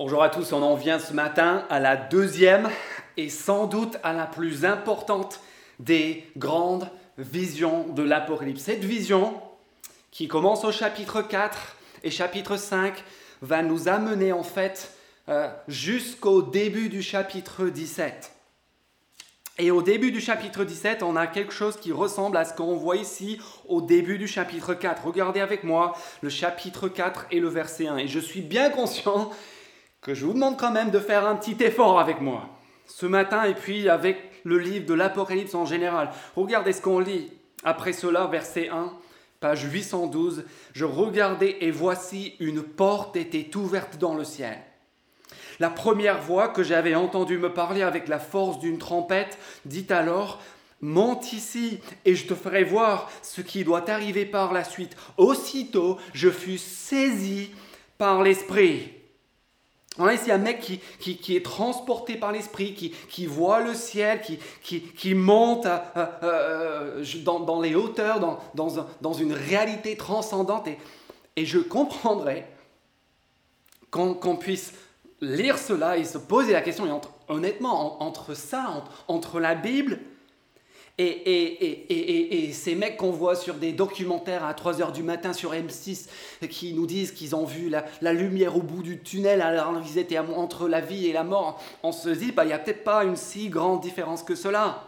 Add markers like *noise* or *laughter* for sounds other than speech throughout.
Bonjour à tous, on en vient ce matin à la deuxième et sans doute à la plus importante des grandes visions de l'Apocalypse. Cette vision qui commence au chapitre 4 et chapitre 5 va nous amener en fait euh, jusqu'au début du chapitre 17. Et au début du chapitre 17, on a quelque chose qui ressemble à ce qu'on voit ici au début du chapitre 4. Regardez avec moi le chapitre 4 et le verset 1. Et je suis bien conscient que je vous demande quand même de faire un petit effort avec moi ce matin et puis avec le livre de l'Apocalypse en général. Regardez ce qu'on lit. Après cela, verset 1, page 812, je regardais et voici une porte était ouverte dans le ciel. La première voix que j'avais entendue me parler avec la force d'une trompette dit alors, monte ici et je te ferai voir ce qui doit arriver par la suite. Aussitôt, je fus saisi par l'Esprit. On a ici un mec qui, est transporté par l'esprit, qui, voit le ciel, qui, monte euh, dans, les hauteurs, dans, une réalité transcendante. Et, je comprendrais qu'on puisse lire cela et se poser la question, honnêtement, entre ça, entre la Bible et, et, et, ces mecs qu'on voit sur des documentaires à 3h du matin sur M6 qui nous disent qu'ils ont vu la, lumière au bout du tunnel alors qu'ils étaient entre la vie et la mort, on se dit, bah, il n'y a peut-être pas une si grande différence que cela.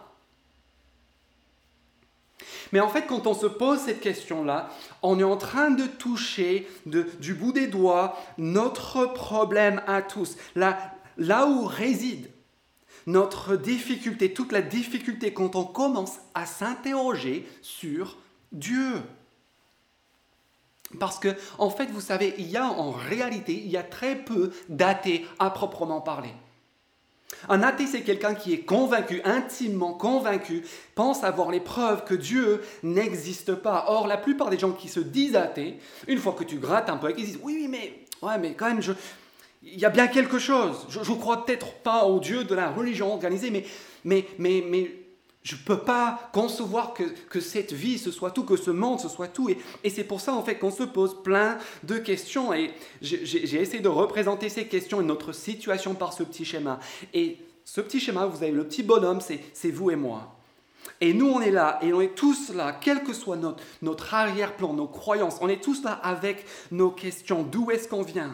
Mais en fait, quand on se pose cette question-là, on est en train de toucher du bout des doigts notre problème à tous, là, là où réside notre difficulté, toute la difficulté quand on commence à s'interroger sur Dieu. Parce que, en fait, vous savez, il y a en réalité, il y a très peu d'athées à proprement parler. Un athée, c'est quelqu'un qui est convaincu, intimement convaincu, pense avoir les preuves que Dieu n'existe pas. Or, la plupart des gens qui se disent athées, une fois que tu grattes un peu, ils disent oui, oui, mais, ouais, mais quand même, je, il y a bien quelque chose. Je ne crois peut-être pas au Dieu de la religion organisée, mais, mais, mais, mais je ne peux pas concevoir que, que, cette vie, ce soit tout, que ce monde, ce soit tout. Et, et c'est pour ça, en fait, qu'on se pose plein de questions. Et j'ai essayé de représenter ces questions et notre situation par ce petit schéma. Et ce petit schéma, vous avez le petit bonhomme, c'est vous et moi. Et nous, on est là, et on est tous là, quel que soit notre, notre arrière-plan, nos croyances, on est tous là avec nos questions. D'où est-ce qu'on vient?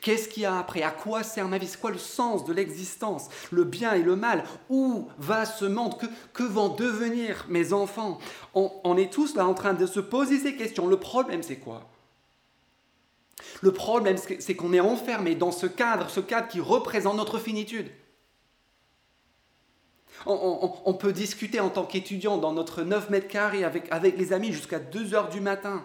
Qu'est-ce qu'il y a après? À quoi sert ma vie? C'est quoi le sens de l'existence? Le bien et le mal? Où va ce monde? Que, vont devenir mes enfants? On, est tous là en train de se poser ces questions. Le problème, c'est quoi? Le problème, c'est qu'on est enfermé dans ce cadre, ce cadre qui représente notre finitude. On, peut discuter en tant qu'étudiant dans notre 9 mètres carrés avec, les amis jusqu'à 2 heures du matin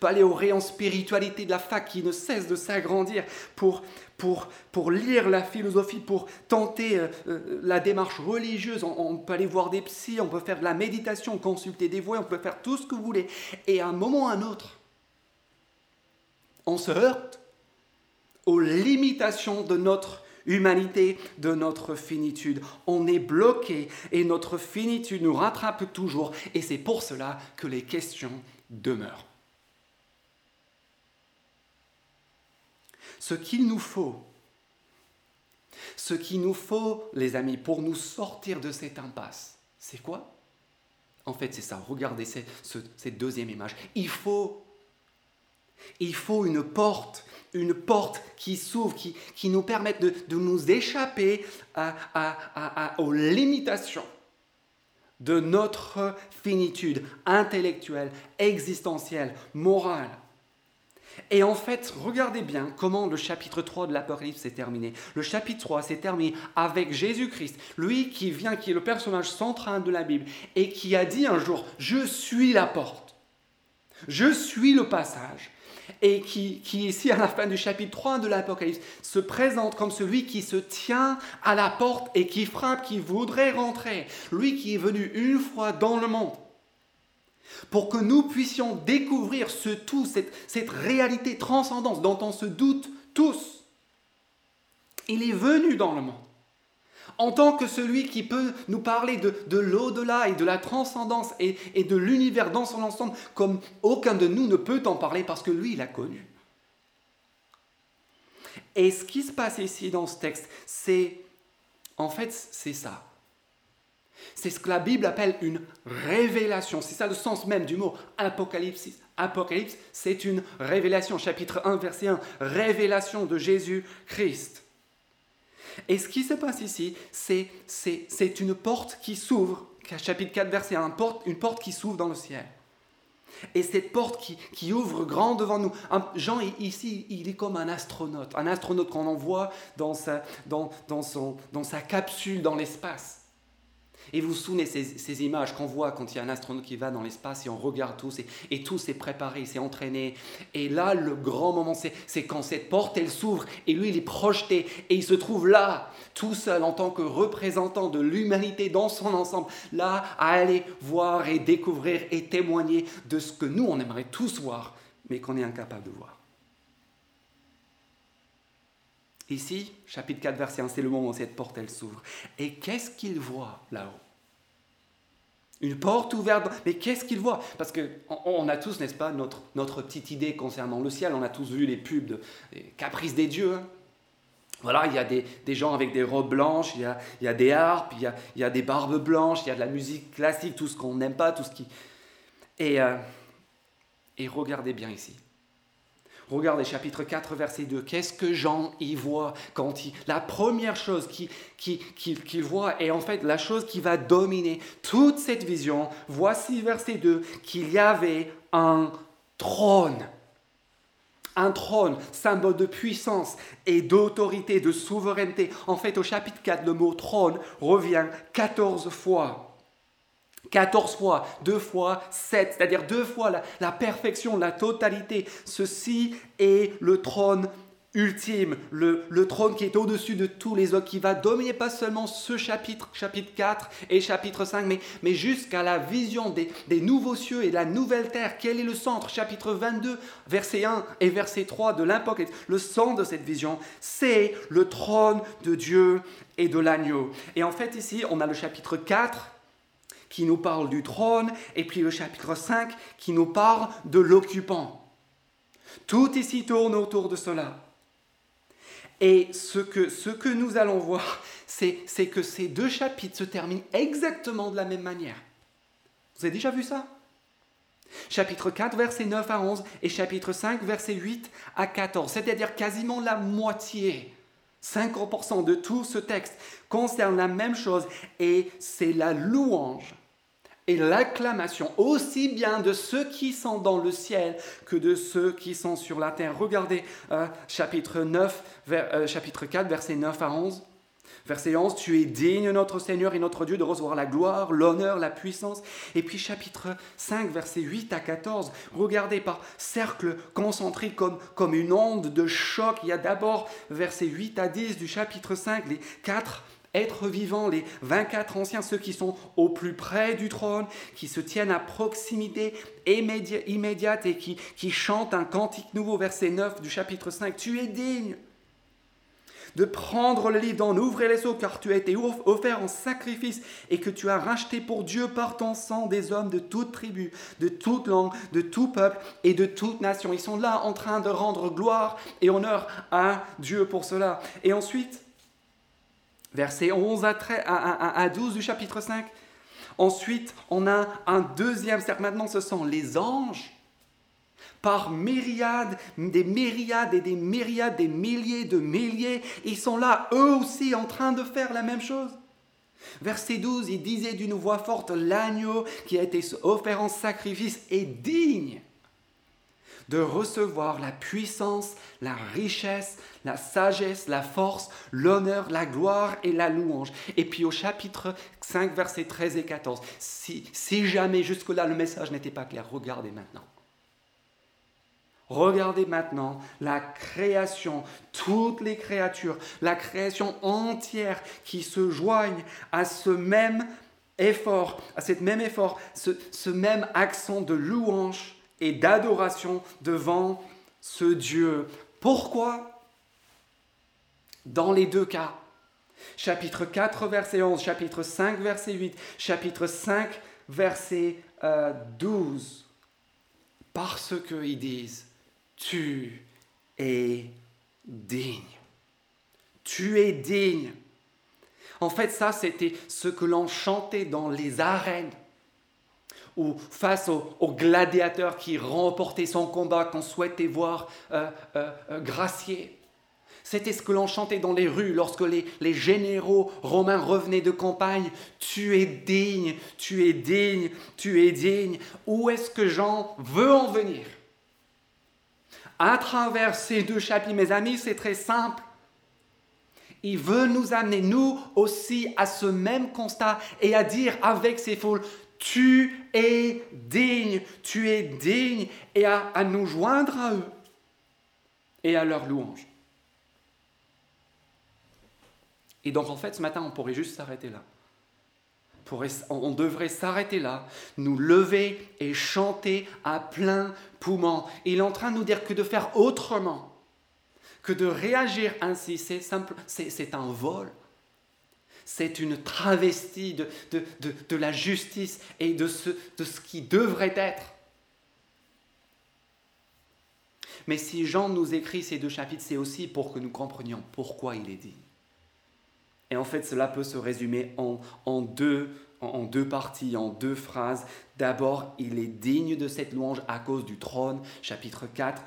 pas aller au rayon spiritualité de la fac qui ne cesse de s'agrandir pour, pour, pour lire la philosophie, pour tenter euh, euh, la démarche religieuse. On, peut aller voir des psys, on peut faire de la méditation, consulter des voix, on peut faire tout ce que vous voulez. Et à un moment ou à un autre, on se heurte aux limitations de notre humanité, de notre finitude. On est bloqué et notre finitude nous rattrape toujours et c'est pour cela que les questions demeurent. Ce qu'il nous faut, ce qu'il nous faut, les amis, pour nous sortir de cette impasse, c'est quoi? En fait, c'est ça. Regardez cette, deuxième image. Il faut, une porte, une porte qui s'ouvre, qui, qui, nous permette de, nous échapper aux limitations de notre finitude intellectuelle, existentielle, morale. Et en fait, regardez bien comment le chapitre 3 de l'Apocalypse s'est terminé. Le chapitre 3 s'est terminé avec Jésus-Christ, lui qui vient, qui est le personnage central de la Bible, et qui a dit un jour, je suis la porte, je suis le passage, et qui, qui ici, à la fin du chapitre 3 de l'Apocalypse, se présente comme celui qui se tient à la porte et qui frappe, qui voudrait rentrer, lui qui est venu une fois dans le monde pour que nous puissions découvrir ce tout, cette, réalité transcendante dont on se doute tous. Il est venu dans le monde en tant que celui qui peut nous parler de, l'au-delà et de la transcendance et, et de l'univers dans son ensemble, comme aucun de nous ne peut en parler parce que lui, il a connu. Et ce qui se passe ici dans ce texte, c'est, en fait, c'est ça. C'est ce que la Bible appelle une révélation. C'est ça le sens même du mot apocalypse. Apocalypse, c'est une révélation. Chapitre 1, verset 1, révélation de Jésus-Christ. Et ce qui se passe ici, c'est, c'est, une porte qui s'ouvre. Chapitre 4, verset 1, une porte qui s'ouvre dans le ciel. Et cette porte qui, ouvre grand devant nous. Jean, ici, il est comme un astronaute. Un astronaute qu'on envoie dans sa, dans, son, dans sa capsule dans l'espace. Et vous vous souvenez ces, images qu'on voit quand il y a un astronaute qui va dans l'espace et on regarde tous et, et tout s'est préparé, s'est entraîné. Et là, le grand moment, c'est quand cette porte, elle s'ouvre et lui, il est projeté et il se trouve là, tout seul en tant que représentant de l'humanité dans son ensemble, là, à aller voir et découvrir et témoigner de ce que nous, on aimerait tous voir, mais qu'on est incapable de voir. Ici, chapitre 4, verset 1, c'est le moment où cette porte, elle s'ouvre. Et qu'est-ce qu'il voit là-haut? Une porte ouverte. Mais qu'est-ce qu'il voit? Parce qu'on on a tous, n'est-ce pas, notre, notre petite idée concernant le ciel. On a tous vu les pubs de Caprice des dieux. Hein. Voilà, il y a des, des, gens avec des robes blanches, il y a, il y a des harpes, il y a, il y a, des barbes blanches, il y a de la musique classique, tout ce qu'on n'aime pas, tout ce qui... Et, euh, et regardez bien ici. Regardez chapitre 4, verset 2. Qu'est-ce que Jean y voit quand il... La première chose qu'il voit est en fait la chose qui va dominer toute cette vision. Voici verset 2, qu'il y avait un trône. Un trône, symbole de puissance et d'autorité, de souveraineté. En fait, au chapitre 4, le mot trône revient 14 fois. 14 fois, deux fois 7, c'est-à-dire deux fois la, perfection, la totalité. Ceci est le trône ultime, le, trône qui est au-dessus de tous les autres, qui va dominer pas seulement ce chapitre, chapitre 4 et chapitre 5, mais, mais jusqu'à la vision des, des, nouveaux cieux et la nouvelle terre. Quel est le centre? Chapitre 22, verset 1 et verset 3 de l'Apocalypse. Le centre de cette vision, c'est le trône de Dieu et de l'agneau. Et en fait ici, on a le chapitre 4 qui nous parle du trône, et puis le chapitre 5 qui nous parle de l'occupant. Tout ici tourne autour de cela. Et ce que, nous allons voir, c'est que ces deux chapitres se terminent exactement de la même manière. Vous avez déjà vu ça? Chapitre 4, verset 9 à 11 et chapitre 5, verset 8 à 14, c'est-à-dire quasiment la moitié 50% de tout ce texte concerne la même chose et c'est la louange et l'acclamation aussi bien de ceux qui sont dans le ciel que de ceux qui sont sur la terre. Regardez euh, chapitre, 9, euh, chapitre 4, versets 9 à 11. Verset 11, tu es digne, notre Seigneur et notre Dieu, de recevoir la gloire, l'honneur, la puissance. Et puis chapitre 5, verset 8 à 14, regardez par cercle concentré comme, comme une onde de choc. Il y a d'abord verset 8 à 10 du chapitre 5, les quatre êtres vivants, les 24 anciens, ceux qui sont au plus près du trône, qui se tiennent à proximité immédiate et qui, chantent un cantique nouveau, verset 9 du chapitre 5. Tu es digne de prendre le livre, d'en ouvrir les seaux, car tu as été offert en sacrifice et que tu as racheté pour Dieu par ton sang des hommes de toute tribu, de toute langue, de tout peuple et de toute nation. Ils sont là en train de rendre gloire et honneur à Dieu pour cela. Et ensuite, versets 11 à, 12 du chapitre 5. Ensuite, on a un deuxième cercle. Maintenant, ce sont les anges. Par myriades, des myriades et des myriades, des milliers de milliers, ils sont là, eux aussi, en train de faire la même chose. Verset 12, il disait d'une voix forte, l'agneau qui a été offert en sacrifice est digne de recevoir la puissance, la richesse, la sagesse, la force, l'honneur, la gloire et la louange. Et puis au chapitre 5, versets 13 et 14, si, si jamais jusque-là le message n'était pas clair, regardez maintenant. Regardez maintenant la création, toutes les créatures, la création entière qui se joignent à ce même effort, à cet même effort, ce, ce même accent de louange et d'adoration devant ce Dieu. Pourquoi? Dans les deux cas, chapitre 4, verset 11, chapitre 5, verset 8, chapitre 5, verset 12, euh, parce qu'ils disent, tu es digne. Tu es digne. En fait, ça, c'était ce que l'on chantait dans les arènes ou face aux, gladiateurs qui remportaient son combat, qu'on souhaitait voir euh, euh, euh, gracier. C'était ce que l'on chantait dans les rues lorsque les, les, généraux romains revenaient de campagne. Tu es digne, tu es digne, tu es digne. Où est-ce que Jean veut en venir? À travers ces deux chapitres, mes amis, c'est très simple. Il veut nous amener, nous aussi, à ce même constat et à dire avec ces foules, tu es digne, tu es digne, et à, nous joindre à eux et à leur louange. Et donc en fait, ce matin, on pourrait juste s'arrêter là. On devrait s'arrêter là, nous lever et chanter à plein poumon. Il est en train de nous dire que de faire autrement, que de réagir ainsi, c'est simple, c'est un vol c'est une travestie de, de, la justice et de ce, de ce qui devrait être. Mais si Jean nous écrit ces deux chapitres, c'est aussi pour que nous comprenions pourquoi il est dit. Et en fait, cela peut se résumer en, en, deux, en deux parties, en deux phrases. D'abord, il est digne de cette louange à cause du trône, chapitre 4,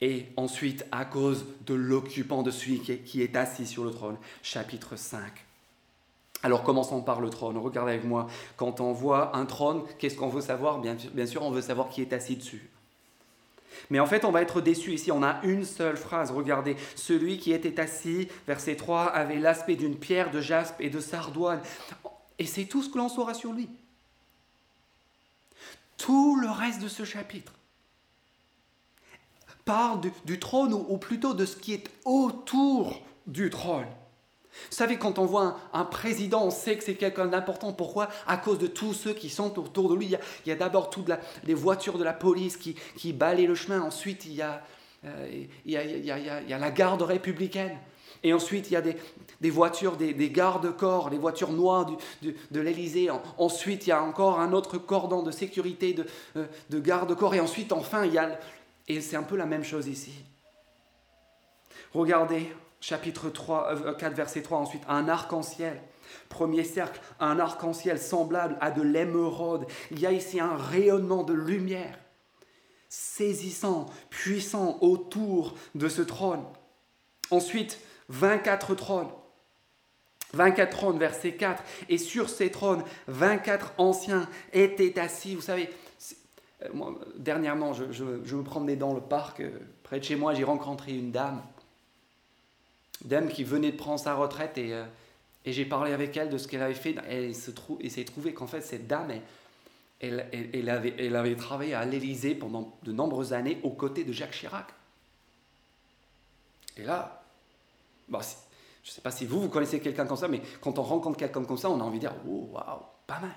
et ensuite à cause de l'occupant de celui qui est assis sur le trône, chapitre 5. Alors commençons par le trône. Regardez avec moi, quand on voit un trône, qu'est-ce qu'on veut savoir? Bien, sûr, on veut savoir qui est assis dessus. Mais en fait, on va être déçu ici. On a une seule phrase. Regardez, celui qui était assis, verset 3, avait l'aspect d'une pierre de jaspe et de sardoine. Et c'est tout ce que l'on saura sur lui. Tout le reste de ce chapitre parle du, trône, ou plutôt de ce qui est autour du trône. Vous savez, quand on voit un, président, on sait que c'est quelqu'un d'important. Pourquoi? À cause de tous ceux qui sont autour de lui. Il y a, d'abord toutes les voitures de la police qui, balayent le chemin. Ensuite, il y a, la garde républicaine. Et ensuite, il y a des, voitures, des, gardes-corps, les voitures noires de l'Élysée. Ensuite, il y a encore un autre cordon de sécurité de, de garde-corps. Et ensuite, enfin, il y a... Et c'est un peu la même chose ici. Regardez, chapitre 3, 4, euh, verset 3, ensuite, un arc-en-ciel. Premier cercle, un arc-en-ciel semblable à de l'émeraude. Il y a ici un rayonnement de lumière saisissant, puissant autour de ce trône. Ensuite, 24 trônes. 24 trônes, verset 4. Et sur ces trônes, 24 anciens étaient assis. Vous savez, euh, dernièrement, je, me promenais dans le parc euh, près de chez moi, j'ai rencontré une dame dame qui venait de prendre sa retraite et, euh, et j'ai parlé avec elle de ce qu'elle avait fait. Il s'est trouvé qu'en fait, cette dame, elle, elle, avait, elle avait travaillé à l'Élysée pendant de nombreuses années aux côtés de Jacques Chirac. Et là, bah, je ne sais pas si vous, vous connaissez quelqu'un comme ça, mais quand on rencontre quelqu'un comme ça, on a envie de dire, oh, waouh, pas mal.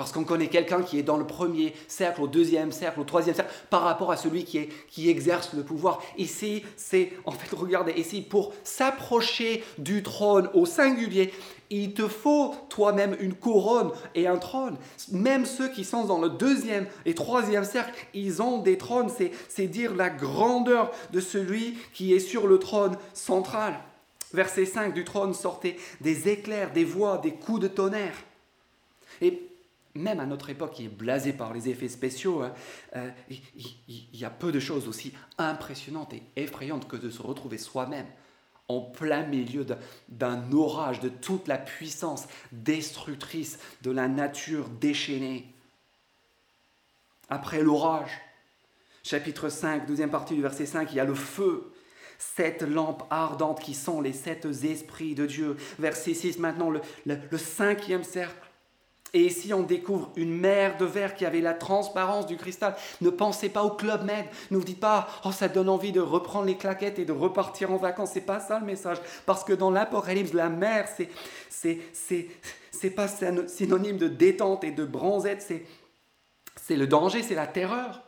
Parce qu'on connaît quelqu'un qui est dans le premier cercle, au deuxième cercle, au troisième cercle, par rapport à celui qui, exerce le pouvoir. Ici, c'est, en fait, *laughs* regardez, ici, pour s'approcher du trône au singulier, il te faut toi-même une couronne et un trône. Même ceux qui sont dans le deuxième et troisième cercle, ils ont des trônes. C'est dire la grandeur de celui qui est sur le trône central. Verset 5 du trône sortaient des éclairs, des voix, des coups de tonnerre. Et même à notre époque qui est blasée par les effets spéciaux, hein, euh, il, y a peu de choses aussi impressionnantes et effrayantes que de se retrouver soi-même en plein milieu d'un orage, de toute la puissance destructrice de la nature déchaînée. Après l'orage, chapitre 5, deuxième partie du verset 5, il y a le feu, sept lampes ardentes qui sont les sept esprits de Dieu. Verset 6, maintenant le cinquième cercle et ici, on découvre une mer de verre qui avait la transparence du cristal. Ne pensez pas au Club Med. Ne vous dites pas, oh, ça donne envie de reprendre les claquettes et de repartir en vacances. C'est pas ça le message. Parce que dans l'Apocalypse, la mer, c'est, c'est, c'est, c'est pas synonyme de détente et de bronzette. C'est, c'est le danger, c'est la terreur.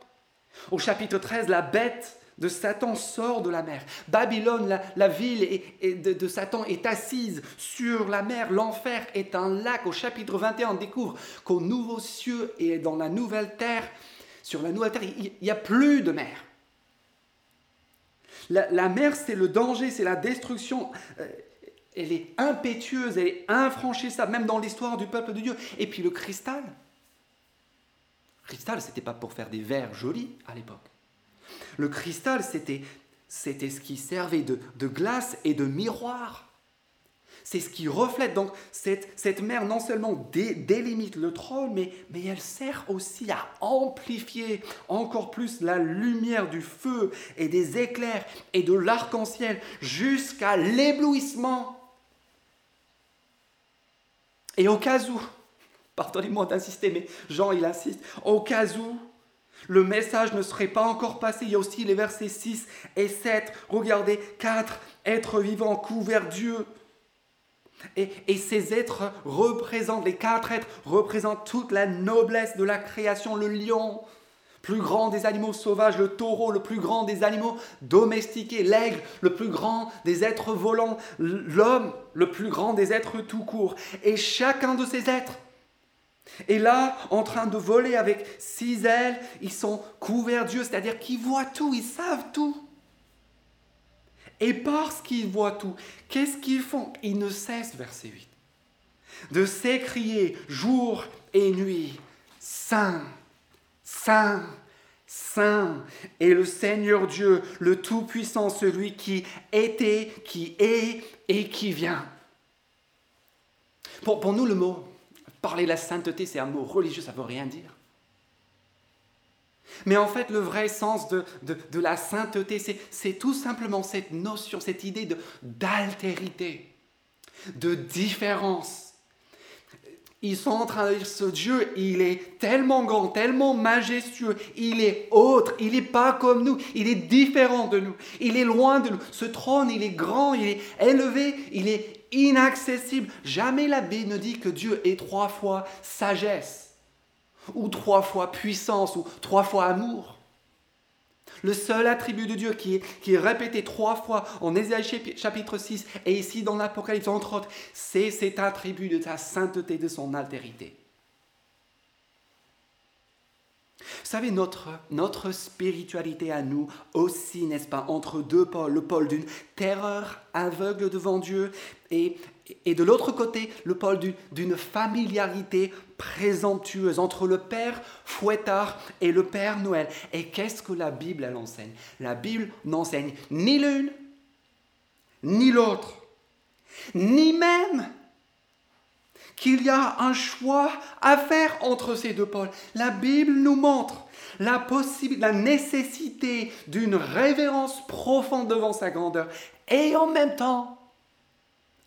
Au chapitre 13, la bête de Satan sort de la mer. Babylone, la, ville de, Satan est assise sur la mer. L'enfer est un lac. Au chapitre 21, on découvre qu'au nouveau cieux et dans la nouvelle terre, sur la nouvelle terre, il n'y a plus de mer. La, mer, c'est le danger, c'est la destruction. Euh, elle est impétueuse, elle est infranchissable, même dans l'histoire du peuple de Dieu. Et puis le cristal. Cristal, c'était pas pour faire des verres jolis à l'époque. Le cristal, c'était, c'était ce qui servait de, de glace et de miroir. C'est ce qui reflète. Donc cette, cette mer non seulement délimite le trône, mais, mais elle sert aussi à amplifier encore plus la lumière du feu et des éclairs et de l'arc-en-ciel jusqu'à l'éblouissement. Et au cas où, pardonnez-moi d'insister, mais Jean il insiste, au cas où le message ne serait pas encore passé, il y a aussi les versets 6 et 7, regardez, quatre êtres vivants couverts Dieu et, ces êtres représentent, les quatre êtres représentent toute la noblesse de la création. Le lion, plus grand des animaux sauvages, le taureau, le plus grand des animaux domestiqués, l'aigle, le plus grand des êtres volants, l'homme, le plus grand des êtres tout court. Et chacun de ces êtres est là en train de voler avec six ailes. Ils sont couverts Dieu, c'est-à-dire qu'ils voient tout, ils savent tout. Et parce qu'ils voient tout, qu'est-ce qu'ils font? Ils ne cessent, verset 8, de s'écrier jour et nuit, Saint, Saint, Saint est le Seigneur Dieu, le Tout-Puissant, celui qui était, qui est et qui vient. Pour, pour nous, le mot, parler la sainteté, c'est un mot religieux, ça ne veut rien dire. Mais en fait, le vrai sens de, la sainteté, c'est tout simplement cette notion, cette idée d'altérité, de différence. Ils sont en train de dire, ce Dieu, il est tellement grand, tellement majestueux, il est autre, il n'est pas comme nous, il est différent de nous, il est loin de nous. Ce trône, il est grand, il est élevé, il est inaccessible. Jamais la Bible ne dit que Dieu est trois fois sagesse ou trois fois puissance, ou trois fois amour. Le seul attribut de Dieu qui est, répété trois fois en Ésaïe chapitre 6 et ici dans l'Apocalypse entre autres, c'est cet attribut de sa sainteté, de son altérité. Vous savez, notre, notre spiritualité à nous aussi, n'est-ce pas, entre deux pôles, le pôle d'une terreur aveugle devant Dieu et, et de l'autre côté, le pôle d'une familiarité présomptueuse entre le Père Fouettard et le Père Noël. Et qu'est-ce que la Bible, enseigne? La Bible n'enseigne ni l'une, ni l'autre, ni même qu'il y a un choix à faire entre ces deux pôles. La Bible nous montre la, la nécessité d'une révérence profonde devant sa grandeur et en même temps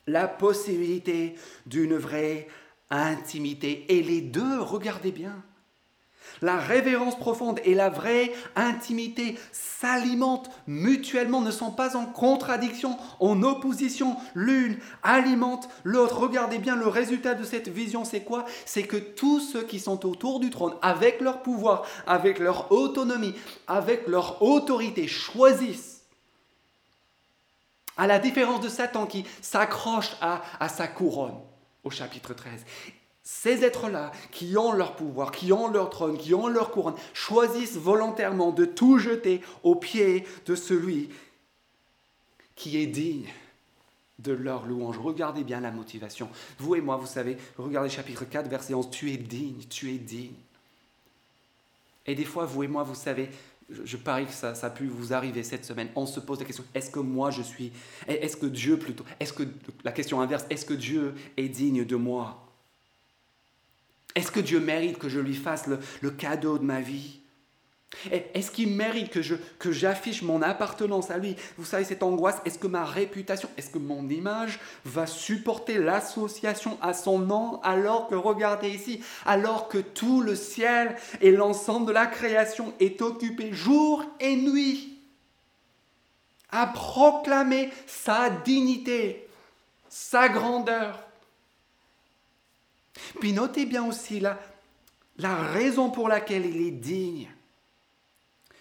la possibilité d'une vraie intimité. Et les deux, regardez bien, la révérence profonde et la vraie intimité s'alimentent mutuellement, ne sont pas en contradiction, en opposition. L'une alimente l'autre. Regardez bien le résultat de cette vision, c'est quoi? C'est que tous ceux qui sont autour du trône, avec leur pouvoir, avec leur autonomie, avec leur autorité, choisissent à la différence de Satan qui s'accroche à, sa couronne au chapitre 13. Ces êtres-là, qui ont leur pouvoir, qui ont leur trône, qui ont leur couronne, choisissent volontairement de tout jeter aux pieds de celui qui est digne de leur louange. Regardez bien la motivation. Vous et moi, vous savez, regardez chapitre 4, verset 11, tu es digne, tu es digne. Et des fois, vous et moi, vous savez, je, parie que ça, a pu vous arriver cette semaine. On se pose la question est-ce que moi je suis Est-ce que Dieu plutôt Est-ce que la question inverse Est-ce que Dieu est digne de moi? Est-ce que Dieu mérite que je lui fasse le cadeau de ma vie? Est-ce qu'il mérite que, j'affiche mon appartenance à lui? Vous savez, cette angoisse, est-ce que ma réputation, est-ce que mon image va supporter l'association à son nom? Alors que, regardez ici, alors que tout le ciel et l'ensemble de la création est occupé jour et nuit à proclamer sa dignité, sa grandeur. Puis notez bien aussi la raison pour laquelle il est digne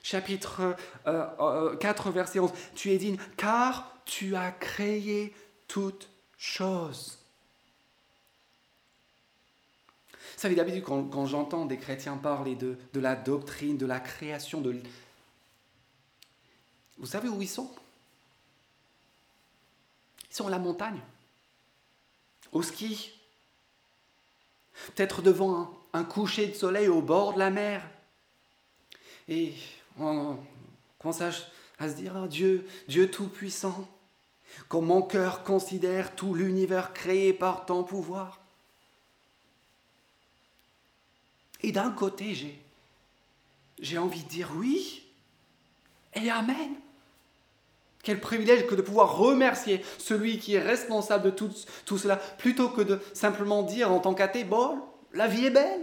chapitre 4, euh, euh, verset 11. Tu es digne car tu as créé toutes choses. Vous savez, d'habitude, quand, j'entends des chrétiens parler de, de, la doctrine, de la création, de... vous savez où ils sont? Ils sont à la montagne, au ski, peut-être devant un, coucher de soleil au bord de la mer. Et on commence à, se dire, oh, Dieu, Dieu Tout-Puissant, comme mon cœur considère tout l'univers créé par ton pouvoir. Et d'un côté, j'ai, envie de dire oui et Amen. Quel privilège que de pouvoir remercier celui qui est responsable de tout, tout cela, plutôt que de simplement dire en tant qu'athée, bon, la vie est belle.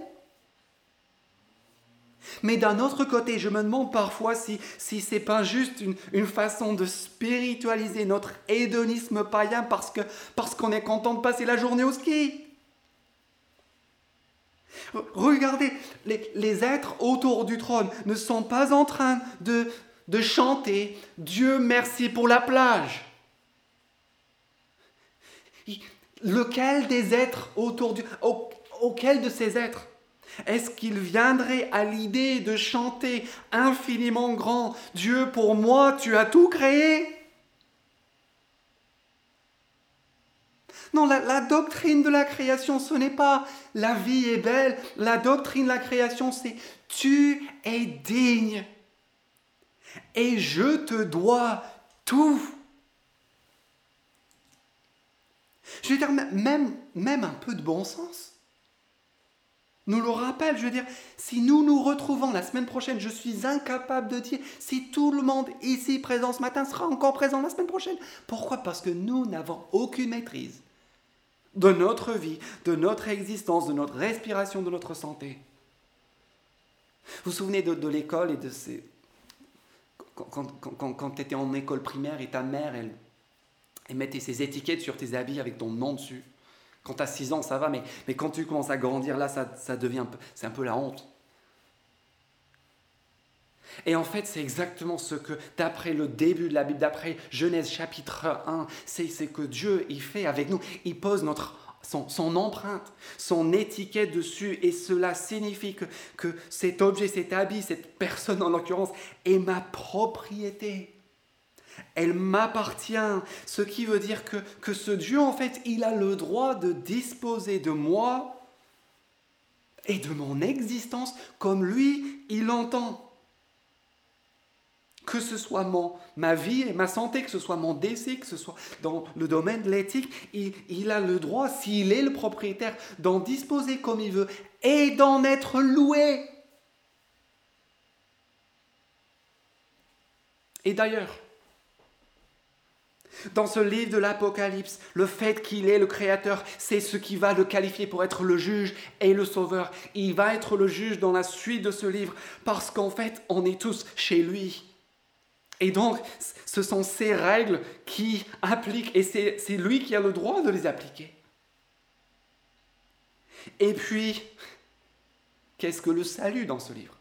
Mais d'un autre côté, je me demande parfois si, si ce n'est pas juste une, une, façon de spiritualiser notre hédonisme païen parce qu'on parce qu'on est content de passer la journée au ski. Regardez, les, les, êtres autour du trône ne sont pas en train de, de chanter Dieu merci pour la plage. Lequel des êtres autour du... Auquel de ces êtres est-ce qu'il viendrait à l'idée de chanter infiniment grand Dieu pour moi, tu as tout créé? Non, la, doctrine de la création, ce n'est pas la vie est belle. La doctrine de la création, c'est tu es digne et je te dois tout. Je veux dire, même, même un peu de bon sens nous le rappelle. Je veux dire, si nous nous retrouvons la semaine prochaine, je suis incapable de dire si tout le monde ici présent ce matin sera encore présent la semaine prochaine. Pourquoi? Parce que nous n'avons aucune maîtrise de notre vie, de notre existence, de notre respiration, de notre santé. Vous vous souvenez de, de l'école et de ces, quand, tu étais en école primaire et ta mère, elle, mettait ses étiquettes sur tes habits avec ton nom dessus? Quand tu as 6 ans, ça va, mais, mais quand tu commences à grandir, là, ça, ça devient c'est un peu la honte. Et en fait, c'est exactement ce que, d'après le début de la Bible, d'après Genèse chapitre 1, c'est ce que Dieu il fait avec nous. Il pose notre son, empreinte, son étiquette dessus, et cela signifie que, que cet objet, cet habit, cette personne en l'occurrence, est ma propriété. Elle m'appartient, ce qui veut dire que, que ce Dieu, en fait, il a le droit de disposer de moi et de mon existence comme lui, il l'entend que ce soit mon, ma vie et ma santé, que ce soit mon décès, que ce soit dans le domaine de l'éthique, il, il, a le droit, s'il est le propriétaire, d'en disposer comme il veut et d'en être loué. Et d'ailleurs, dans ce livre de l'Apocalypse, le fait qu'il est le Créateur, c'est ce qui va le qualifier pour être le juge et le sauveur. Il va être le juge dans la suite de ce livre parce qu'en fait, on est tous chez lui. Et donc, ce sont ces règles qui appliquent, et c'est lui qui a le droit de les appliquer. Et puis, qu'est-ce que le salut dans ce livre?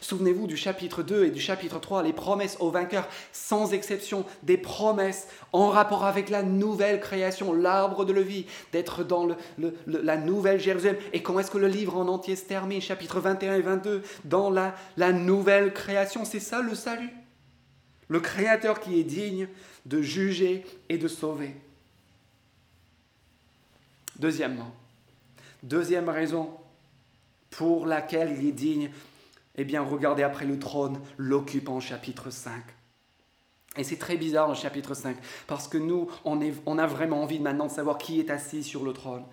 Souvenez-vous du chapitre 2 et du chapitre 3, les promesses aux vainqueurs, sans exception, des promesses en rapport avec la nouvelle création, l'arbre de la vie, d'être dans la nouvelle Jérusalem. Et comment est-ce que le livre en entier se termine, chapitre 21 et 22, dans la, la nouvelle création C'est ça le salut. Le Créateur qui est digne de juger et de sauver. Deuxièmement, deuxième raison pour laquelle il est digne eh bien, regardez après le trône, l'occupant chapitre 5. Et c'est très bizarre le chapitre 5, parce que nous, on, est, on, a vraiment envie maintenant de savoir qui est assis sur le trône.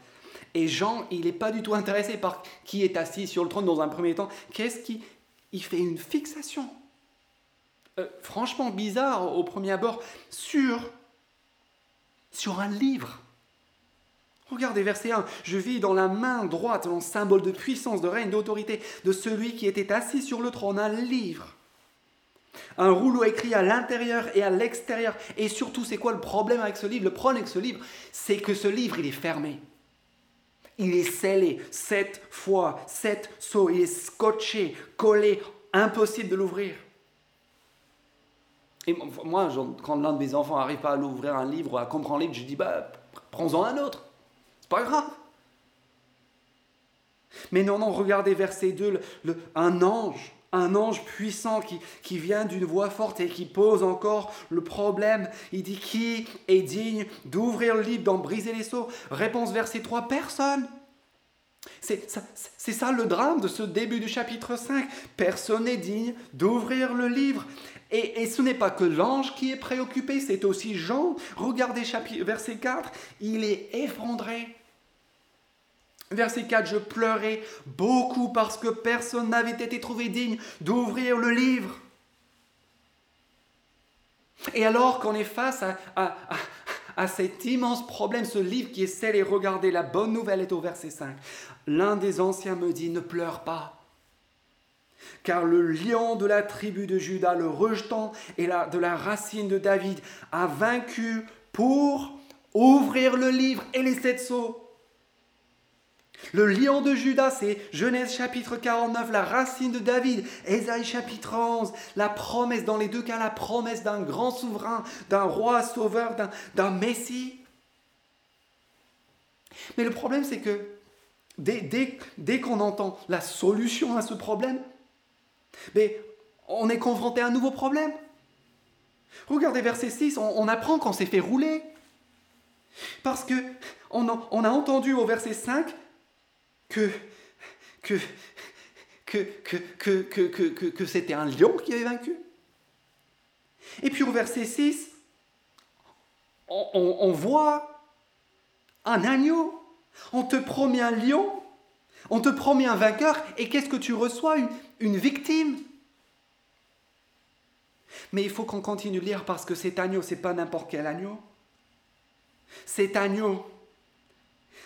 Et Jean, il n'est pas du tout intéressé par qui est assis sur le trône dans un premier temps. Qu'est-ce qui... Il fait une fixation. Euh, franchement bizarre au premier abord, sur, sur un livre. Regardez verset 1. Je vis dans la main droite, en symbole de puissance, de règne, d'autorité de celui qui était assis sur le trône, un livre. Un rouleau écrit à l'intérieur et à l'extérieur. Et surtout, c'est quoi le problème avec ce livre? Le problème avec ce livre, c'est que ce livre, il est fermé. Il est scellé sept fois, sept sauts. Il est scotché, collé, impossible de l'ouvrir. Et moi, quand l'un de mes enfants n'arrive pas à l'ouvrir un livre, à comprendre un livre, je dis, bah, prends-en un autre pas grave. Mais non, non, regardez verset 2, le, un ange un ange puissant qui, qui vient d'une voix forte et qui pose encore le problème. Il dit Qui est digne d'ouvrir le livre, d'en briser les seaux? Réponse verset 3 Personne. C'est ça, ça, le drame de ce début du chapitre 5. Personne n'est digne d'ouvrir le livre. Et, et ce n'est pas que l'ange qui est préoccupé, c'est aussi Jean. Regardez chapitre, verset 4, il est effondré. Verset 4, je pleurais beaucoup parce que personne n'avait été trouvé digne d'ouvrir le livre. Et alors qu'on est face à, cet immense problème, ce livre qui est scellé, et regardez, la bonne nouvelle est au verset 5. L'un des anciens me dit, ne pleure pas. Car le lion de la tribu de Judas, le rejetant et la, de la racine de David, a vaincu pour ouvrir le livre et les sept sceaux. Le lion de Judas, c'est Genèse chapitre 49, la racine de David, Ésaïe chapitre 11, la promesse, dans les deux cas, la promesse d'un grand souverain, d'un roi sauveur, d'un Messie. Mais le problème, c'est que dès, qu'on entend la solution à ce problème, on est confronté à un nouveau problème. Regardez verset 6, on, apprend qu'on s'est fait rouler. Parce que on a entendu au verset 5 que, c'était un lion qui avait vaincu. Et puis au verset 6, on, voit un agneau. On te promet un lion, on te promet un vainqueur, et qu'est-ce que tu reçois? Une, une victime. Mais il faut qu'on continue de lire parce que cet agneau, c'est pas n'importe quel agneau. Cet agneau,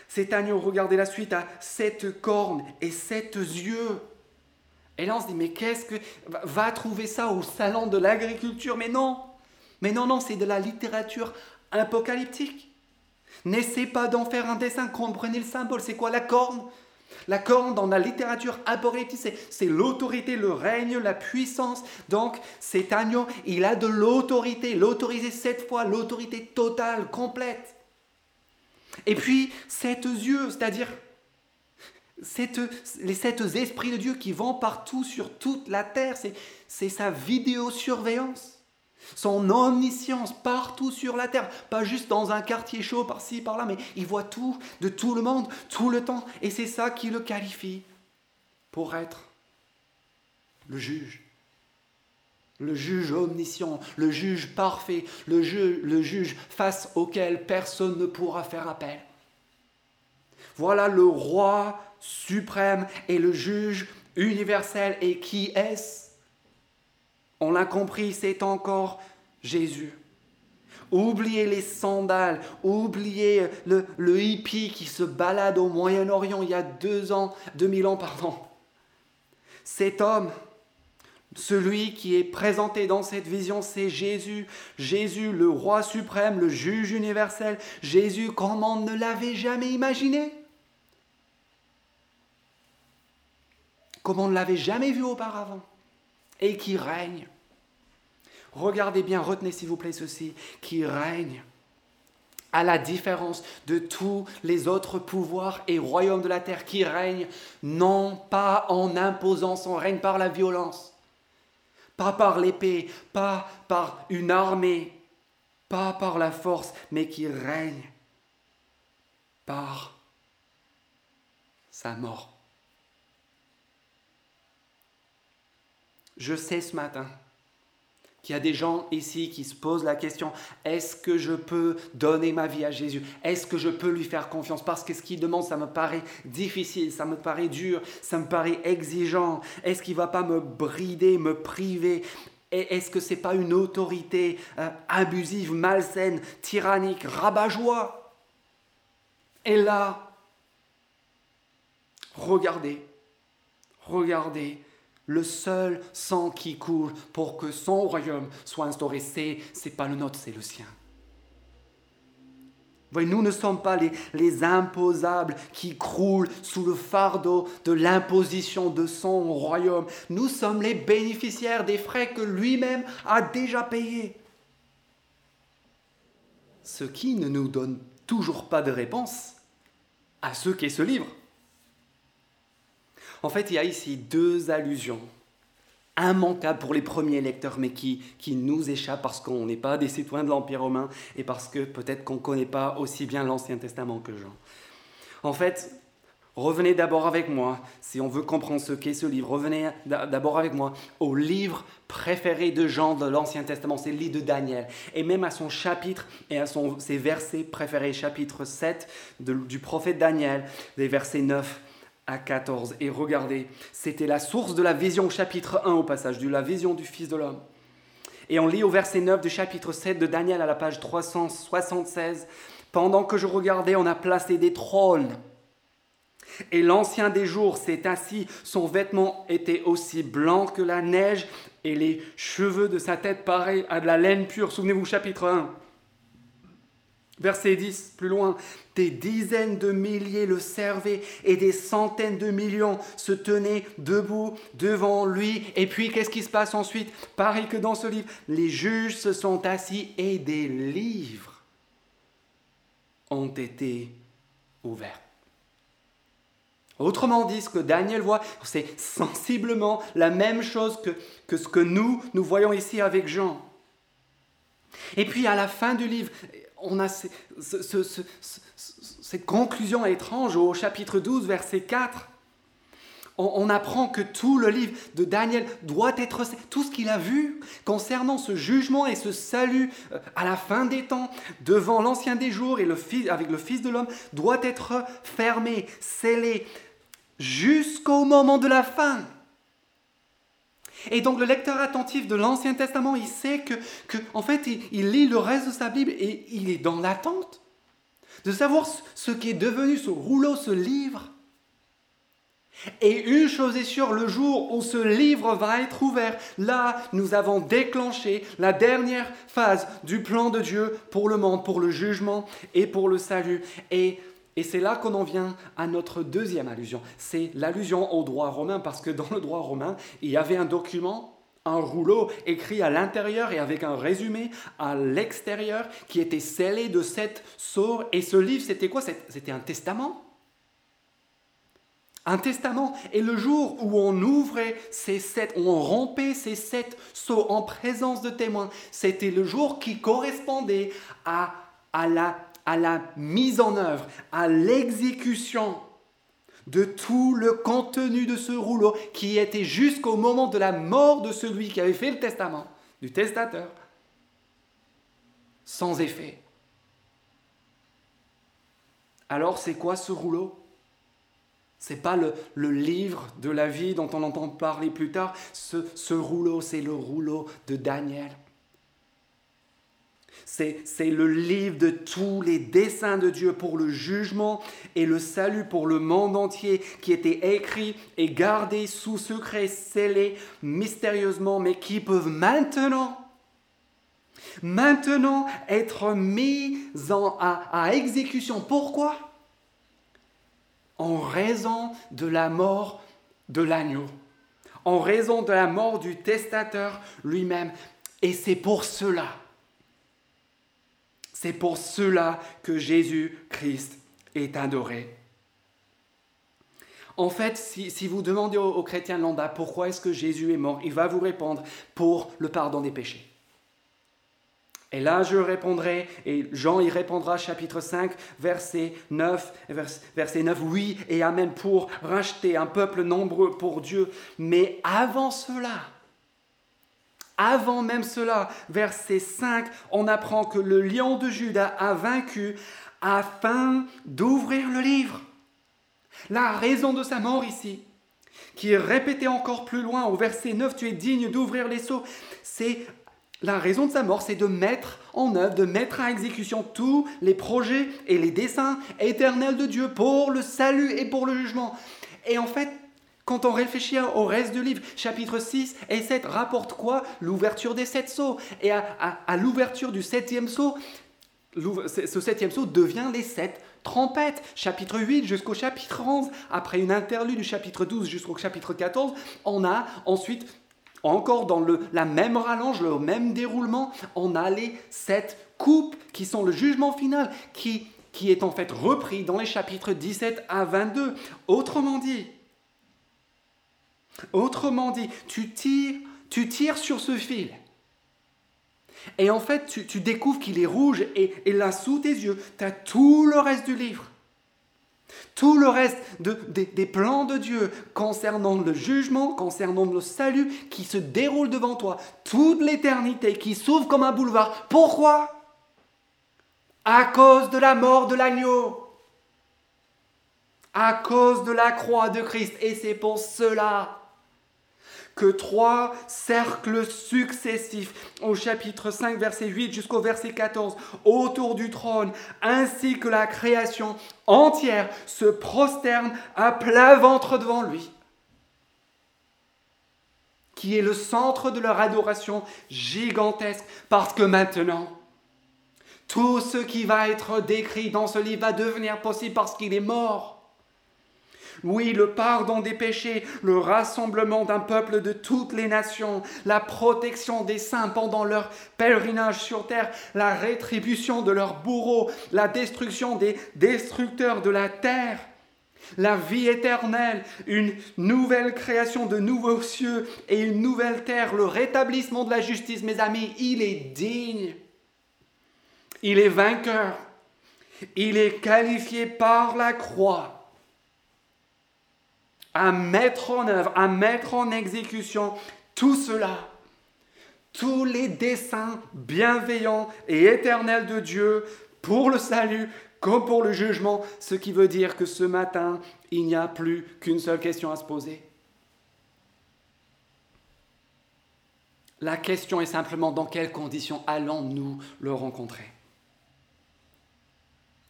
cet agneau, regardez la suite, a sept cornes et sept yeux. Et là, on se dit, mais qu'est-ce que... Va trouver ça au salon de l'agriculture? Mais non, mais non, non, c'est de la littérature apocalyptique. N'essaie pas d'en faire un dessin, comprenez le symbole. C'est quoi la corne? La corne dans la littérature apocalyptique, c'est l'autorité, le règne, la puissance. Donc cet agneau, il a de l'autorité, l'autorité cette fois, l'autorité totale, complète. Et puis, sept yeux, c'est-à-dire les sept esprits de Dieu qui vont partout sur toute la terre, c'est sa vidéosurveillance, son omniscience partout sur la terre, pas juste dans un quartier chaud par-ci, par-là, mais il voit tout, de tout le monde, tout le temps, et c'est ça qui le qualifie pour être le juge. Le juge omniscient, le juge parfait, le, le juge face auquel personne ne pourra faire appel. Voilà le roi suprême et le juge universel. Et qui est-ce? On l'a compris, c'est encore Jésus. Oubliez les sandales, oubliez le, le hippie qui se balade au Moyen-Orient il y a deux ans, deux mille ans, pardon. Cet homme, celui qui est présenté dans cette vision, c'est Jésus. Jésus, le roi suprême, le juge universel. Jésus, comment on ne l'avait jamais imaginé? Comment on ne l'avait jamais vu auparavant. Et qui règne. Regardez bien, retenez s'il vous plaît ceci, qui règne à la différence de tous les autres pouvoirs et royaumes de la terre qui règnent, non pas en imposant son règne par la violence, pas par l'épée, pas par une armée, pas par la force, mais qui règne par sa mort. Je sais ce matin qu'il y a des gens ici qui se posent la question, est-ce que je peux donner ma vie à Jésus? Est-ce que je peux lui faire confiance? Parce que ce qu'il demande, ça me paraît difficile, ça me paraît dur, ça me paraît exigeant. Est-ce qu'il ne va pas me brider, me priver? Est-ce que ce n'est pas une autorité euh, abusive, malsaine, tyrannique, rabat-joie? Et là, regardez, regardez le seul sang qui coule pour que son royaume soit instauré, c'est, pas le nôtre, c'est le sien. Nous ne sommes pas les, les imposables qui croulent sous le fardeau de l'imposition de son royaume. Nous sommes les bénéficiaires des frais que lui-même a déjà payés. Ce qui ne nous donne toujours pas de réponse à ce qu'est ce livre. En fait, il y a ici deux allusions immanquable pour les premiers lecteurs, mais qui, qui nous échappe parce qu'on n'est pas des citoyens de l'Empire romain et parce que peut-être qu'on ne connaît pas aussi bien l'Ancien Testament que Jean. En fait, revenez d'abord avec moi, si on veut comprendre ce qu'est ce livre, revenez d'abord avec moi au livre préféré de Jean de l'Ancien Testament, c'est le livre de Daniel, et même à son chapitre et à son, ses versets préférés, chapitre 7 du prophète Daniel, des versets 9 à 14. Et regardez, c'était la source de la vision, chapitre 1 au passage, de la vision du Fils de l'homme. Et on lit au verset 9 du chapitre 7 de Daniel à la page 376, Pendant que je regardais, on a placé des trônes. Et l'ancien des jours s'est assis, son vêtement était aussi blanc que la neige, et les cheveux de sa tête pareils à de la laine pure. Souvenez-vous, chapitre 1. Verset 10, plus loin, des dizaines de milliers le servaient et des centaines de millions se tenaient debout devant lui. Et puis, qu'est-ce qui se passe ensuite? Pareil que dans ce livre, les juges se sont assis et des livres ont été ouverts. Autrement dit, ce que Daniel voit, c'est sensiblement la même chose que, que ce que nous, nous voyons ici avec Jean. Et puis à la fin du livre, on a cette conclusion étrange au chapitre 12, verset 4. On, apprend que tout le livre de Daniel doit être, tout ce qu'il a vu concernant ce jugement et ce salut euh, à la fin des temps, devant l'ancien des jours et avec le Fils de l'homme, doit être fermé, scellé, jusqu'au moment de la fin. Et donc le lecteur attentif de l'Ancien Testament, il sait que, en fait, il, lit le reste de sa Bible et il est dans l'attente de savoir ce qui est devenu ce rouleau, ce livre. Et une chose est sûre, le jour où ce livre va être ouvert, là, nous avons déclenché la dernière phase du plan de Dieu pour le monde, pour le jugement et pour le salut. Et et c'est là qu'on en vient à notre deuxième allusion. C'est l'allusion au droit romain, parce que dans le droit romain, il y avait un document, un rouleau écrit à l'intérieur et avec un résumé à l'extérieur qui était scellé de sept sceaux. Et ce livre, c'était quoi? C'était un testament. Un testament. Et le jour où on ouvrait ces sept, où on rompait ces sept sceaux en présence de témoins, c'était le jour qui correspondait à, à la à la mise en œuvre, à l'exécution de tout le contenu de ce rouleau qui était jusqu'au moment de la mort de celui qui avait fait le testament, du testateur, sans effet. Alors c'est quoi ce rouleau? C'est pas le, livre de la vie dont on entend parler plus tard? Ce rouleau, c'est le rouleau de Daniel. C'est le livre de tous les desseins de Dieu pour le jugement et le salut pour le monde entier qui était écrit et gardé sous secret, scellé mystérieusement, mais qui peuvent maintenant maintenant être mis à exécution. Pourquoi? En raison de la mort de l'agneau, en raison de la mort du testateur lui-même. Et c'est pour cela c'est pour cela que Jésus-Christ est adoré. En fait, si, vous demandez aux, chrétiens lambda pourquoi est-ce que Jésus est mort, il va vous répondre pour le pardon des péchés. Et là, je répondrai, et Jean y répondra, chapitre 5, verset 9, verset 9, oui et amen, pour racheter un peuple nombreux pour Dieu. Mais avant cela, avant même cela, verset 5, on apprend que le lion de Judas a vaincu afin d'ouvrir le livre. La raison de sa mort ici, qui est répétée encore plus loin au verset 9, tu es digne d'ouvrir les seaux, c'est la raison de sa mort, c'est de mettre en œuvre, de mettre à exécution tous les projets et les desseins éternels de Dieu pour le salut et pour le jugement. Et en fait, quand on réfléchit au reste du livre, chapitre 6 et 7 rapportent quoi? L'ouverture des sept sceaux. Et à, l'ouverture du septième sceau, ce septième sceau devient les sept trompettes. Chapitre 8 jusqu'au chapitre 11. Après une interlude du chapitre 12 jusqu'au chapitre 14, on a ensuite, encore dans le, la même rallonge, le même déroulement, on a les sept coupes qui sont le jugement final, qui, qui est en fait repris dans les chapitres 17 à 22. Autrement dit, Autrement dit, tu tires, tu tires sur ce fil. Et en fait, tu, découvres qu'il est rouge et, là, sous tes yeux, tu as tout le reste du livre. Tout le reste des, plans de Dieu concernant le jugement, concernant le salut qui se déroule devant toi, toute l'éternité qui s'ouvre comme un boulevard. Pourquoi? À cause de la mort de l'agneau. À cause de la croix de Christ. Et c'est pour cela que trois cercles successifs. Au chapitre 5 verset 8 jusqu'au verset 14 autour du trône ainsi que la création entière se prosterne à plat ventre devant lui qui est le centre de leur adoration gigantesque parce que maintenant tout ce qui va être décrit dans ce livre va devenir possible parce qu'il est mort oui, le pardon des péchés, le rassemblement d'un peuple de toutes les nations, la protection des saints pendant leur pèlerinage sur terre, la rétribution de leurs bourreaux, la destruction des destructeurs de la terre, la vie éternelle, une nouvelle création de nouveaux cieux et une nouvelle terre, le rétablissement de la justice, mes amis, il est digne. Il est vainqueur. Il est qualifié par la croix à mettre en œuvre, à mettre en exécution tout cela, tous les desseins bienveillants et éternels de Dieu pour le salut comme pour le jugement, ce qui veut dire que ce matin, il n'y a plus qu'une seule question à se poser. La question est simplement dans quelles conditions allons-nous le rencontrer?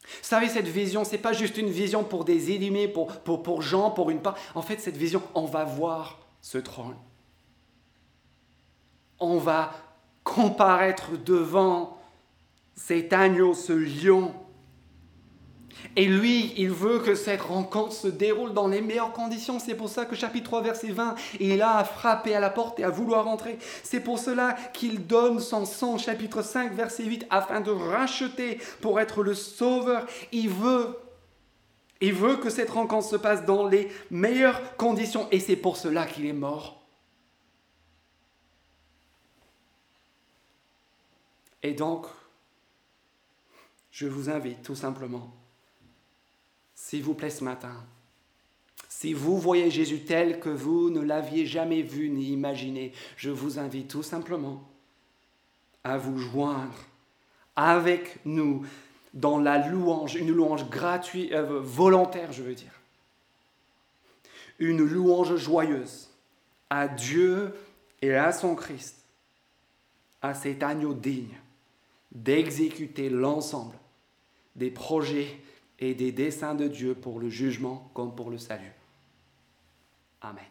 Vous savez, cette vision, ce n'est pas juste une vision pour des illuminés, pour, pour, pour gens, pour une part. En fait, cette vision, on va voir ce trône. On va comparaître devant cet agneau, ce lion et lui, il veut que cette rencontre se déroule dans les meilleures conditions. C'est pour ça que chapitre 3, verset 20, il là à frapper à la porte et à vouloir rentrer. C'est pour cela qu'il donne son sang, chapitre 5, verset 8, afin de racheter pour être le sauveur. Il veut, il veut que cette rencontre se passe dans les meilleures conditions. Et c'est pour cela qu'il est mort. Et donc, je vous invite tout simplement s'il vous plaît, ce matin, si vous voyez Jésus tel que vous ne l'aviez jamais vu ni imaginé, je vous invite tout simplement à vous joindre avec nous dans la louange, une louange gratuite, euh, volontaire, je veux dire. Une louange joyeuse à Dieu et à son Christ, à cet agneau digne d'exécuter l'ensemble des projets et des desseins de Dieu pour le jugement comme pour le salut. Amen.